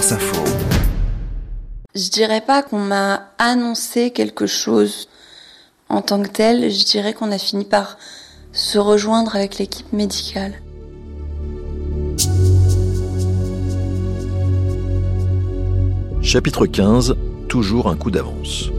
Info. Je dirais pas qu'on m'a annoncé quelque chose en tant que tel, je dirais qu'on a fini par se rejoindre avec l'équipe médicale. Chapitre 15 Toujours un coup d'avance.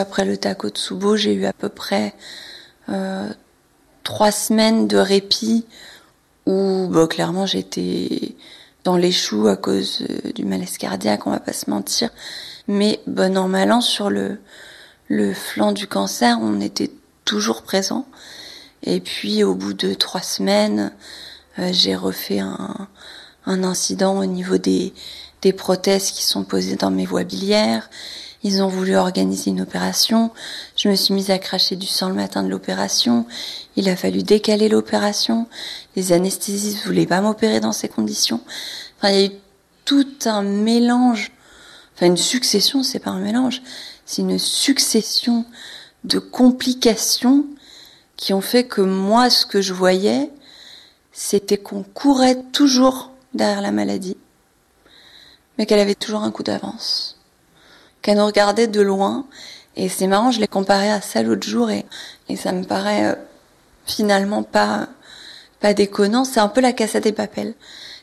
Après le Takotsubo, j'ai eu à peu près euh, trois semaines de répit où bah, clairement j'étais dans les choux à cause euh, du malaise cardiaque, on va pas se mentir. Mais bon an mal an sur le flanc du cancer, on était toujours présent. Et puis au bout de trois semaines, euh, j'ai refait un, un incident au niveau des des prothèses qui sont posées dans mes voies biliaires. Ils ont voulu organiser une opération. Je me suis mise à cracher du sang le matin de l'opération. Il a fallu décaler l'opération. Les anesthésistes voulaient pas m'opérer dans ces conditions. Enfin, il y a eu tout un mélange. Enfin, une succession, c'est pas un mélange. C'est une succession de complications qui ont fait que moi, ce que je voyais, c'était qu'on courait toujours derrière la maladie, mais qu'elle avait toujours un coup d'avance qu'elle nous regardait de loin. Et c'est marrant, je l'ai comparé à ça l'autre jour et, et ça me paraît euh, finalement pas, pas déconnant. C'est un peu la cassette des papels.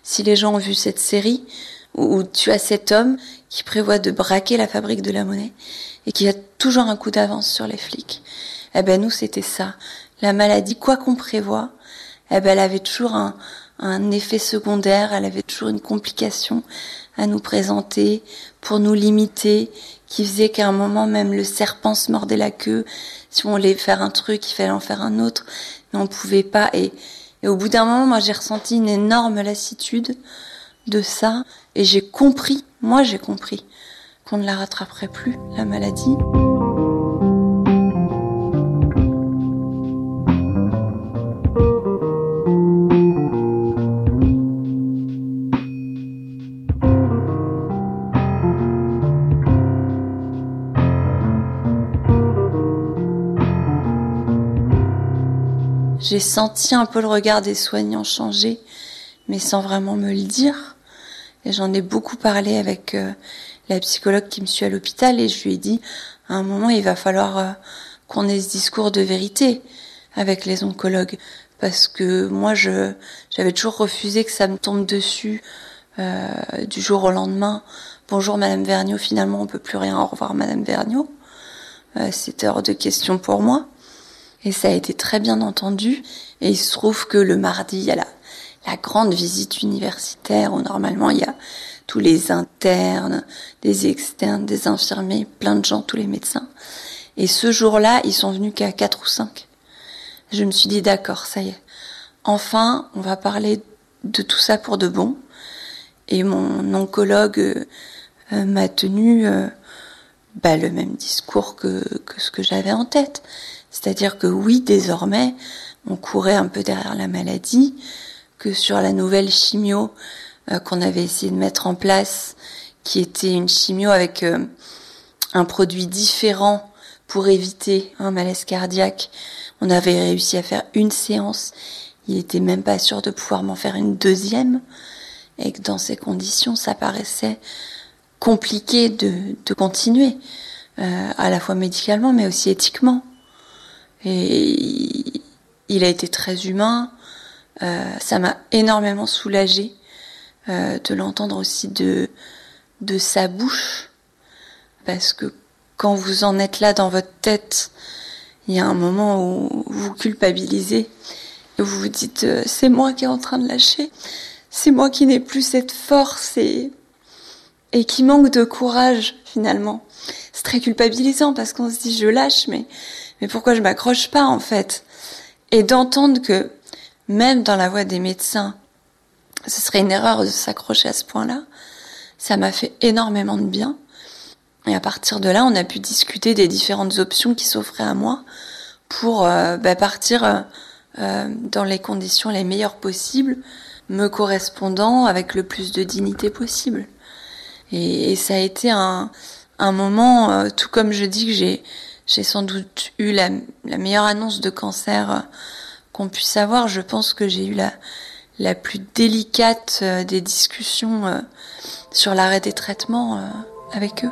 Si les gens ont vu cette série où, tu as cet homme qui prévoit de braquer la fabrique de la monnaie et qui a toujours un coup d'avance sur les flics. Eh ben nous c'était ça. La maladie, quoi qu'on prévoit, eh ben elle avait toujours un, un effet secondaire, elle avait toujours une complication à nous présenter pour nous limiter, qui faisait qu'à un moment même le serpent se mordait la queue. Si on voulait faire un truc, il fallait en faire un autre, mais on pouvait pas. Et, et au bout d'un moment, moi j'ai ressenti une énorme lassitude de ça, et j'ai compris, moi j'ai compris, qu'on ne la rattraperait plus, la maladie. J'ai senti un peu le regard des soignants changer, mais sans vraiment me le dire. Et j'en ai beaucoup parlé avec euh, la psychologue qui me suit à l'hôpital et je lui ai dit, à un moment, il va falloir euh, qu'on ait ce discours de vérité avec les oncologues. Parce que moi, je j'avais toujours refusé que ça me tombe dessus euh, du jour au lendemain. Bonjour Madame Vergniaud, finalement on peut plus rien. Au revoir Madame Vergniaud. C'était hors de question pour moi. Et ça a été très bien entendu. Et il se trouve que le mardi, il y a la, la grande visite universitaire où normalement il y a tous les internes, des externes, des infirmiers, plein de gens, tous les médecins. Et ce jour-là, ils sont venus qu'à quatre ou cinq. Je me suis dit d'accord, ça y est. Enfin, on va parler de tout ça pour de bon. Et mon oncologue euh, m'a tenu euh, bah, le même discours que, que ce que j'avais en tête. C'est-à-dire que oui, désormais, on courait un peu derrière la maladie, que sur la nouvelle chimio euh, qu'on avait essayé de mettre en place, qui était une chimio avec euh, un produit différent pour éviter un malaise cardiaque, on avait réussi à faire une séance. Il était même pas sûr de pouvoir m'en faire une deuxième, et que dans ces conditions, ça paraissait compliqué de, continuer, euh, à la fois médicalement, mais aussi éthiquement. Et il a été très humain. Euh, ça m'a énormément soulagée euh, de l'entendre aussi de, de sa bouche. Parce que quand vous en êtes là dans votre tête, il y a un moment où vous culpabilisez. Et vous vous dites, euh, c'est moi qui est en train de lâcher. C'est moi qui n'ai plus cette force et, et qui manque de courage finalement. C'est très culpabilisant parce qu'on se dit, je lâche, mais mais pourquoi je m'accroche pas en fait? Et d'entendre que même dans la voix des médecins, ce serait une erreur de s'accrocher à ce point-là, ça m'a fait énormément de bien. Et à partir de là, on a pu discuter des différentes options qui s'offraient à moi pour euh, bah, partir euh, euh, dans les conditions les meilleures possibles, me correspondant avec le plus de dignité possible. Et, ça a été un, moment, tout comme je dis que j'ai, j'ai sans doute eu la, meilleure annonce de cancer euh, qu'on puisse avoir. Je pense que j'ai eu la, la plus délicate euh, des discussions sur l'arrêt des traitements avec eux.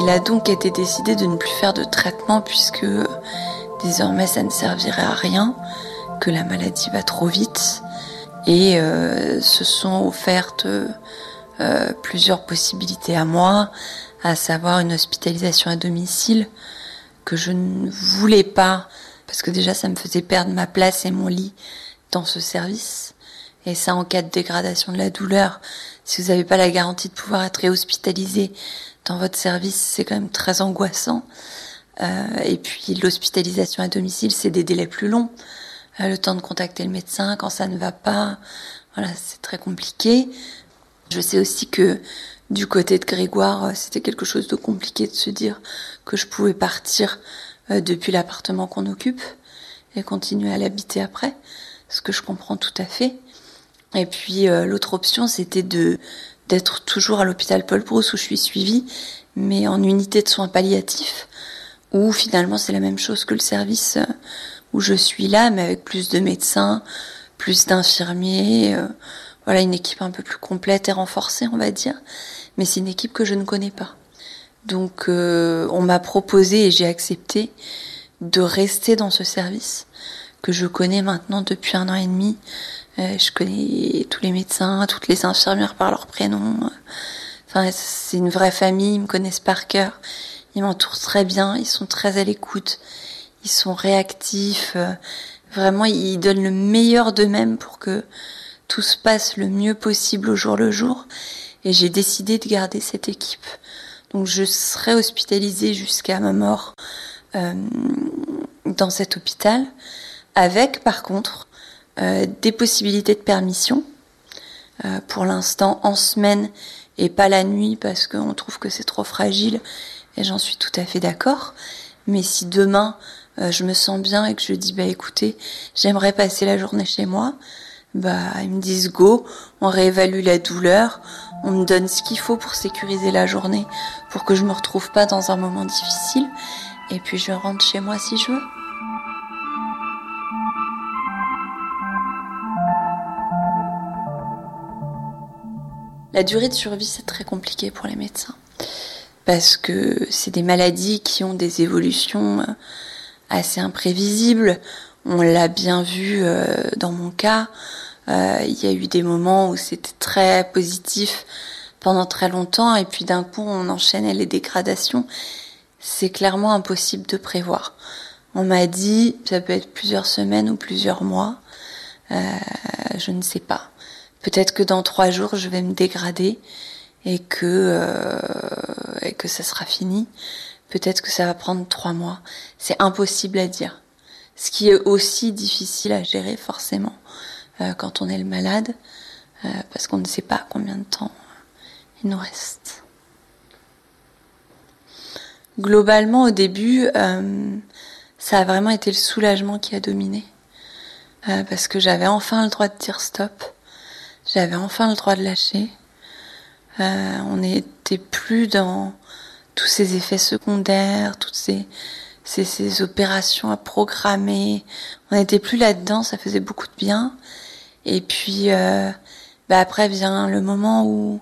Il a donc été décidé de ne plus faire de traitement puisque désormais ça ne servirait à rien, que la maladie va trop vite et euh, se sont offertes euh, plusieurs possibilités à moi, à savoir une hospitalisation à domicile que je ne voulais pas parce que déjà ça me faisait perdre ma place et mon lit dans ce service. Et ça, en cas de dégradation de la douleur, si vous n'avez pas la garantie de pouvoir être réhospitalisé dans votre service, c'est quand même très angoissant. Euh, et puis l'hospitalisation à domicile, c'est des délais plus longs. Euh, le temps de contacter le médecin quand ça ne va pas, voilà, c'est très compliqué. Je sais aussi que du côté de Grégoire, euh, c'était quelque chose de compliqué de se dire que je pouvais partir depuis l'appartement qu'on occupe et continuer à l'habiter après, ce que je comprends tout à fait. Et puis euh, l'autre option, c'était de d'être toujours à l'hôpital Paul Brousse où je suis suivie, mais en unité de soins palliatifs, où finalement c'est la même chose que le service euh, où je suis là, mais avec plus de médecins, plus d'infirmiers, euh, voilà une équipe un peu plus complète et renforcée, on va dire. Mais c'est une équipe que je ne connais pas. Donc on m'a proposé et j'ai accepté de rester dans ce service que je connais maintenant depuis un an et demi, euh, je connais tous les médecins, toutes les infirmières par leur prénom. Enfin, c'est une vraie famille, ils me connaissent par cœur. Ils m'entourent très bien, ils sont très à l'écoute, sont réactifs. Euh, vraiment, ils donnent le meilleur d'eux-mêmes pour que tout se passe le mieux possible au jour le jour. Et j'ai décidé de garder cette équipe. Donc je serai hospitalisée jusqu'à ma mort euh, dans cet hôpital, avec par contre euh, des possibilités de permission. Pour l'instant, en semaine et pas la nuit parce qu'on trouve que c'est trop fragile et j'en suis tout à fait d'accord. Mais si demain euh, je me sens bien et que je dis bah écoutez, j'aimerais passer la journée chez moi, bah ils me disent go, on réévalue la douleur, on me donne ce qu'il faut pour sécuriser la journée, pour que je me retrouve pas dans un moment difficile, et puis je rentre chez moi si je veux. La durée de survie, c'est très compliqué pour les médecins. Parce que c'est des maladies qui ont des évolutions assez imprévisibles. On l'a bien vu euh, dans mon cas. Euh, il y a eu des moments où c'était très positif pendant très longtemps et puis d'un coup on enchaînait les dégradations. C'est clairement impossible de prévoir. On m'a dit ça peut être plusieurs semaines ou plusieurs mois. je ne sais pas. Peut-être que dans trois jours, je vais me dégrader et que euh, et que ça sera fini. Peut-être que ça va prendre trois mois. C'est impossible à dire. Ce qui est aussi difficile à gérer forcément euh, quand on est le malade, euh, parce qu'on ne sait pas combien de temps il nous reste. Globalement, au début, ça a vraiment été le soulagement qui a dominé, parce que j'avais enfin le droit de dire stop j'avais enfin le droit de lâcher. Euh, on n'était plus dans tous ces effets secondaires, toutes ces, ces, ces opérations à programmer. On n'était plus là-dedans, ça faisait beaucoup de bien. Et puis, euh, bah après vient le moment où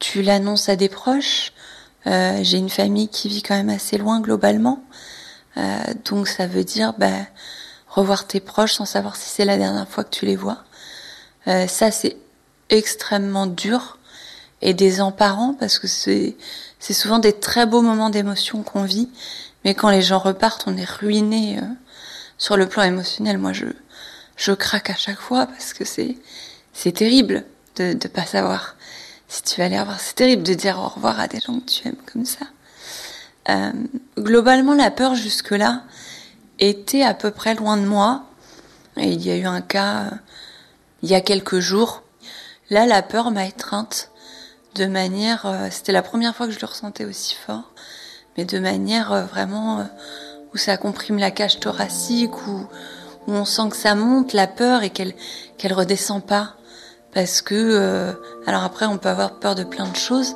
tu l'annonces à des proches. Euh, J'ai une famille qui vit quand même assez loin globalement. Euh, donc ça veut dire bah, revoir tes proches sans savoir si c'est la dernière fois que tu les vois. Euh, ça, c'est extrêmement dur et désemparant parce que c'est c'est souvent des très beaux moments d'émotion qu'on vit, mais quand les gens repartent, on est ruiné euh, sur le plan émotionnel. Moi, je je craque à chaque fois parce que c'est c'est terrible de de pas savoir si tu vas aller revoir. C'est terrible de dire au revoir à des gens que tu aimes comme ça. Euh, globalement, la peur jusque-là était à peu près loin de moi. Et il y a eu un cas il y a quelques jours. Là, la peur m'a étreinte de manière, euh, c'était la première fois que je le ressentais aussi fort, mais de manière euh, vraiment euh, où ça comprime la cage thoracique, où, où on sent que ça monte, la peur, et qu'elle qu'elle redescend pas. Parce que, euh, alors après, on peut avoir peur de plein de choses.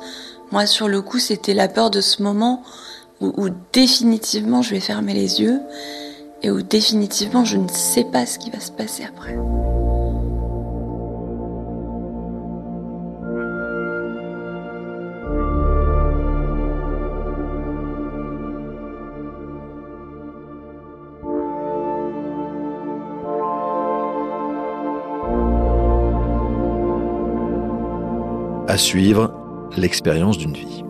Moi, sur le coup, c'était la peur de ce moment où, où définitivement je vais fermer les yeux et où définitivement je ne sais pas ce qui va se passer après. À suivre, l'expérience d'une vie.